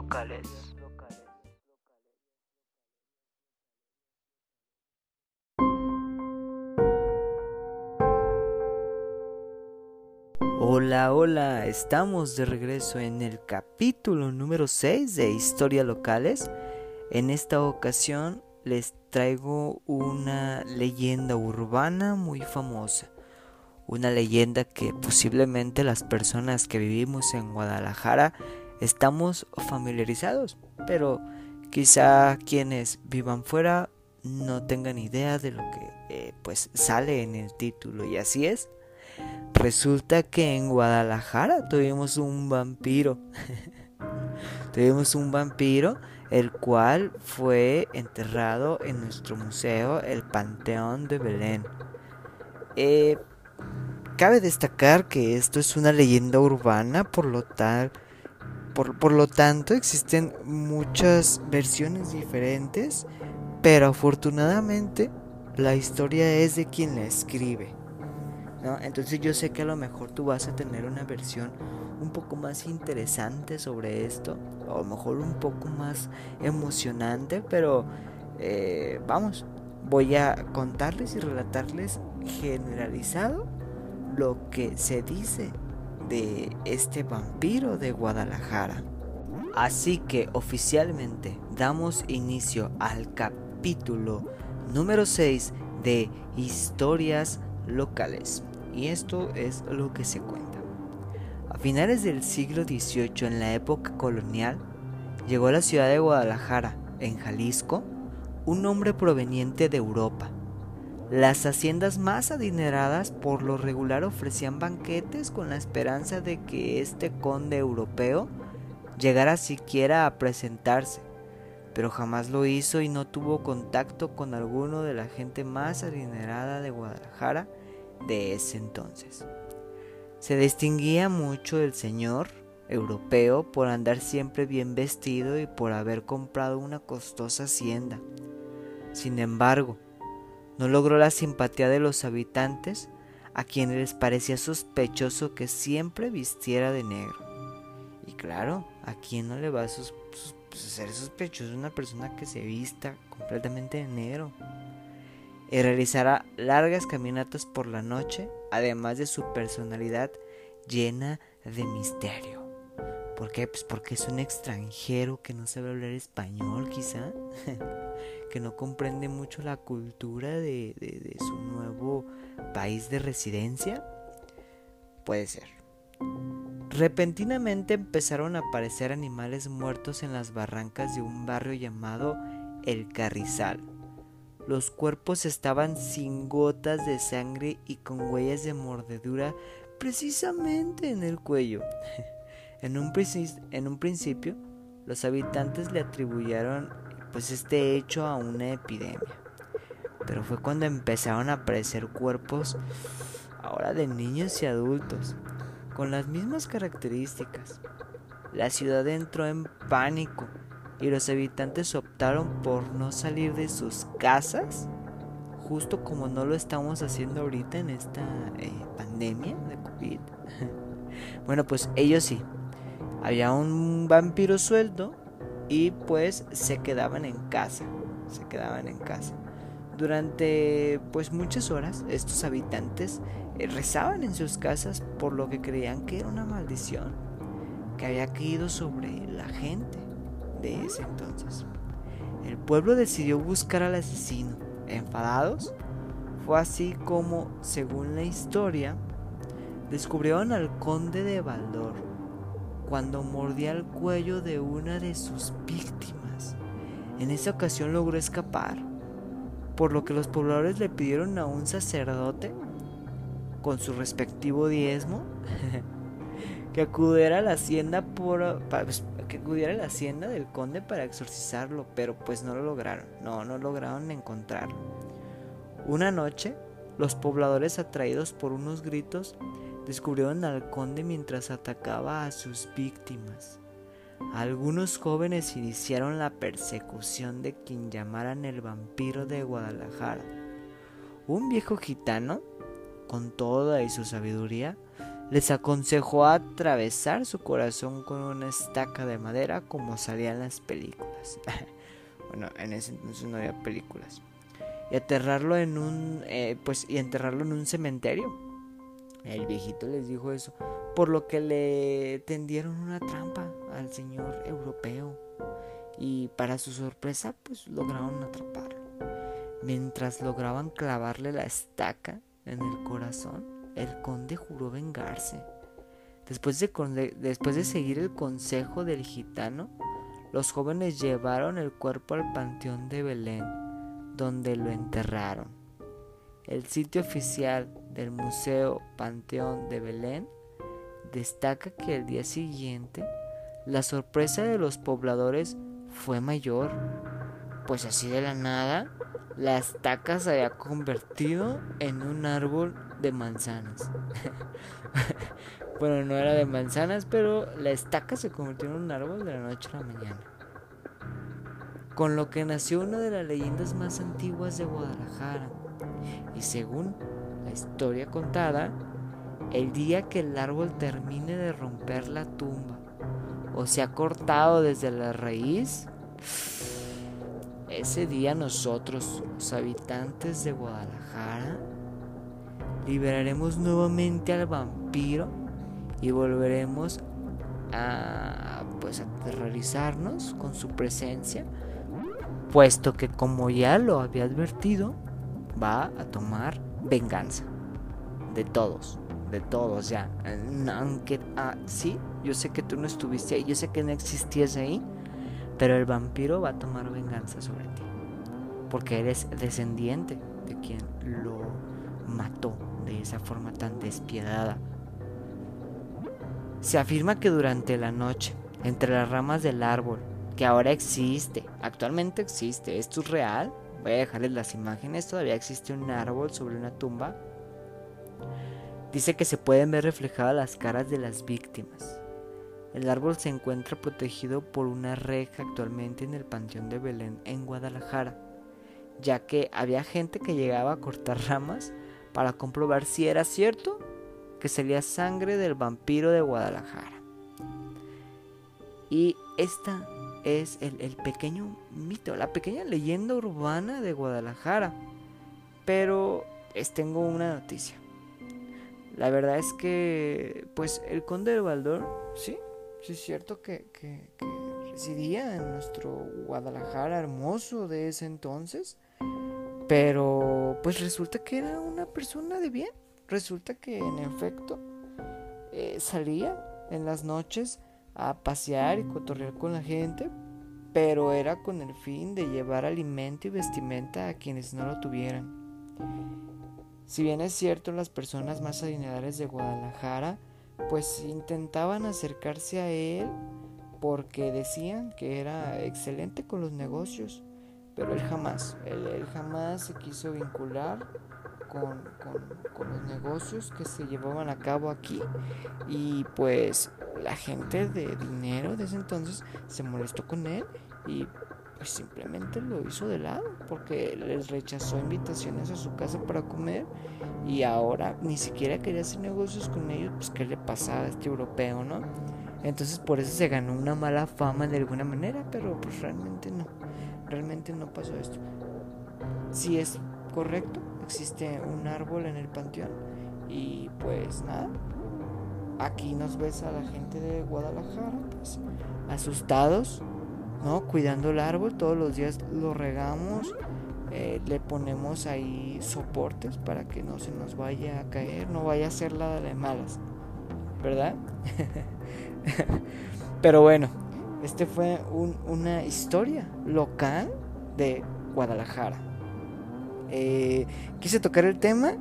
locales. Hola, hola, estamos de regreso en el capítulo número 6 de Historia Locales. En esta ocasión les traigo una leyenda urbana muy famosa. Una leyenda que posiblemente las personas que vivimos en Guadalajara estamos familiarizados, pero quizá quienes vivan fuera no tengan idea de lo que eh, pues sale en el título y así es. Resulta que en Guadalajara tuvimos un vampiro. tuvimos un vampiro el cual fue enterrado en nuestro museo, el Panteón de Belén. Eh, cabe destacar que esto es una leyenda urbana, por lo tal, por, por lo tanto existen muchas versiones diferentes, pero afortunadamente la historia es de quien la escribe. Entonces yo sé que a lo mejor tú vas a tener una versión un poco más interesante sobre esto, o a lo mejor un poco más emocionante, pero eh, vamos, voy a contarles y relatarles generalizado lo que se dice de este vampiro de Guadalajara. Así que oficialmente damos inicio al capítulo número 6 de Historias Locales. Y esto es lo que se cuenta. A finales del siglo XVIII, en la época colonial, llegó a la ciudad de Guadalajara, en Jalisco, un hombre proveniente de Europa. Las haciendas más adineradas por lo regular ofrecían banquetes con la esperanza de que este conde europeo llegara siquiera a presentarse, pero jamás lo hizo y no tuvo contacto con alguno de la gente más adinerada de Guadalajara de ese entonces. Se distinguía mucho el señor europeo por andar siempre bien vestido y por haber comprado una costosa hacienda. Sin embargo, no logró la simpatía de los habitantes a quienes les parecía sospechoso que siempre vistiera de negro. Y claro, ¿a quién no le va a ser sospechoso una persona que se vista completamente de negro? y realizará largas caminatas por la noche, además de su personalidad llena de misterio. ¿Por qué? Pues porque es un extranjero que no sabe hablar español quizá, que no comprende mucho la cultura de, de su nuevo país de residencia. Puede ser. Repentinamente empezaron a aparecer animales muertos en las barrancas de un barrio llamado El Carrizal los cuerpos estaban sin gotas de sangre y con huellas de mordedura precisamente en el cuello. en, un en un principio, los habitantes le atribuyeron pues este hecho a una epidemia. Pero fue cuando empezaron a aparecer cuerpos ahora de niños y adultos con las mismas características. La ciudad entró en pánico y los habitantes optaron por no salir de sus casas, justo como no lo estamos haciendo ahorita en esta eh, pandemia de COVID. bueno, pues ellos sí. Había un vampiro suelto y pues se quedaban en casa, se quedaban en casa. Durante pues muchas horas estos habitantes eh, rezaban en sus casas por lo que creían que era una maldición que había caído sobre la gente de ese entonces. El pueblo decidió buscar al asesino. Enfadados, fue así como, según la historia, descubrieron al conde de Baldor cuando mordía el cuello de una de sus víctimas. En esa ocasión logró escapar, por lo que los pobladores le pidieron a un sacerdote, con su respectivo diezmo, que acudiera a la hacienda por, pues, que acudiera a la hacienda del conde para exorcizarlo, pero pues no lo lograron, no, no lograron encontrarlo. Una noche, los pobladores atraídos por unos gritos descubrieron al conde mientras atacaba a sus víctimas. Algunos jóvenes iniciaron la persecución de quien llamaran el vampiro de Guadalajara. Un viejo gitano, con toda y su sabiduría, les aconsejó atravesar su corazón con una estaca de madera como salían las películas. bueno, en ese entonces no había películas. Y aterrarlo en un eh, pues y enterrarlo en un cementerio. El viejito les dijo eso, por lo que le tendieron una trampa al señor europeo. Y para su sorpresa, pues lograron atraparlo. Mientras lograban clavarle la estaca en el corazón, el conde juró vengarse. Después de, después de seguir el consejo del gitano, los jóvenes llevaron el cuerpo al panteón de Belén, donde lo enterraron. El sitio oficial del Museo Panteón de Belén destaca que el día siguiente la sorpresa de los pobladores fue mayor, pues así de la nada la estaca se había convertido en un árbol de manzanas. bueno, no era de manzanas, pero la estaca se convirtió en un árbol de la noche a la mañana. Con lo que nació una de las leyendas más antiguas de Guadalajara. Y según la historia contada, el día que el árbol termine de romper la tumba o se ha cortado desde la raíz, ese día nosotros, los habitantes de Guadalajara, liberaremos nuevamente al vampiro y volveremos a pues aterrorizarnos con su presencia, puesto que como ya lo había advertido, va a tomar venganza de todos, de todos ya. Aunque ah, sí, yo sé que tú no estuviste ahí, yo sé que no existías ahí, pero el vampiro va a tomar venganza sobre ti, porque eres descendiente de quien lo mató de esa forma tan despiadada. Se afirma que durante la noche, entre las ramas del árbol, que ahora existe, actualmente existe, esto es real, voy a dejarles las imágenes, todavía existe un árbol sobre una tumba, dice que se pueden ver reflejadas las caras de las víctimas. El árbol se encuentra protegido por una reja actualmente en el Panteón de Belén en Guadalajara, ya que había gente que llegaba a cortar ramas para comprobar si era cierto que sería sangre del vampiro de Guadalajara. Y esta es el, pequeño mito, la pequeña leyenda urbana de Guadalajara. Pero les tengo una noticia. La verdad es que, pues, el conde de Baldor, sí, sí es cierto que, que residía en nuestro Guadalajara hermoso de ese entonces. Pero pues resulta que era una persona de bien. Resulta que en efecto eh, salía en las noches a pasear y cotorrear con la gente, pero era con el fin de llevar alimento y vestimenta a quienes no lo tuvieran. Si bien es cierto, las personas más adineradas de Guadalajara pues intentaban acercarse a él porque decían que era excelente con los negocios pero él jamás, él, jamás se quiso vincular con, los negocios que se llevaban a cabo aquí y pues la gente de dinero de ese entonces se molestó con él y pues simplemente lo hizo de lado porque les rechazó invitaciones a su casa para comer y ahora ni siquiera quería hacer negocios con ellos, pues qué le pasaba a este europeo, ¿no? Entonces por eso se ganó una mala fama de alguna manera, pero pues realmente no realmente no pasó esto. Si es correcto, existe un árbol en el panteón y pues nada, aquí nos ves a la gente de Guadalajara, pues asustados, ¿no? Cuidando el árbol, todos los días lo regamos, eh, le ponemos ahí soportes para que no se nos vaya a caer, no vaya a ser la de malas, ¿verdad? Pero bueno, este fue una historia local de Guadalajara. Eh, quise tocar el tema,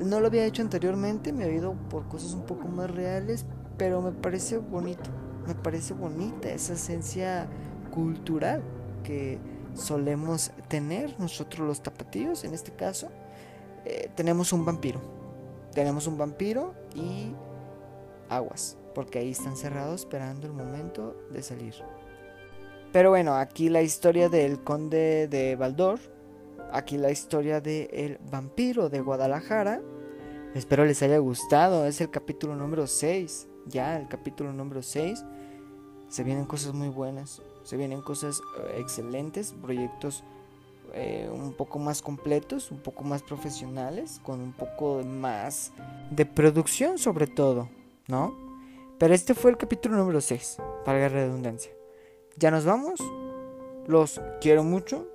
no lo había hecho anteriormente, me había ido por cosas un poco más reales, pero me parece bonito, me parece bonita esa esencia cultural que solemos tener nosotros los tapatíos, en este caso. Eh, tenemos un vampiro, tenemos un vampiro y aguas porque ahí están cerrados esperando el momento de salir. Pero bueno, aquí la historia del conde de Baldor, aquí la historia del vampiro de Guadalajara, Espero les haya gustado. Es el capítulo número 6. Ya, el capítulo número 6. Se vienen cosas muy buenas. Se vienen cosas eh, excelentes. Proyectos eh, un poco más completos, un poco más profesionales, con un poco más de producción sobre todo, ¿no? Pero este fue el capítulo número 6, para la redundancia. Ya nos vamos. Los quiero mucho.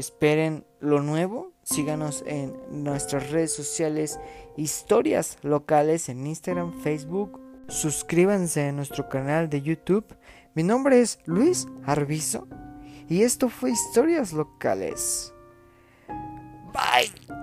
Esperen lo nuevo. Síganos en nuestras redes sociales, historias locales en Instagram, Facebook. Suscríbanse a nuestro canal de YouTube. Mi nombre es Luis Arbizo y esto fue Historias Locales. Bye.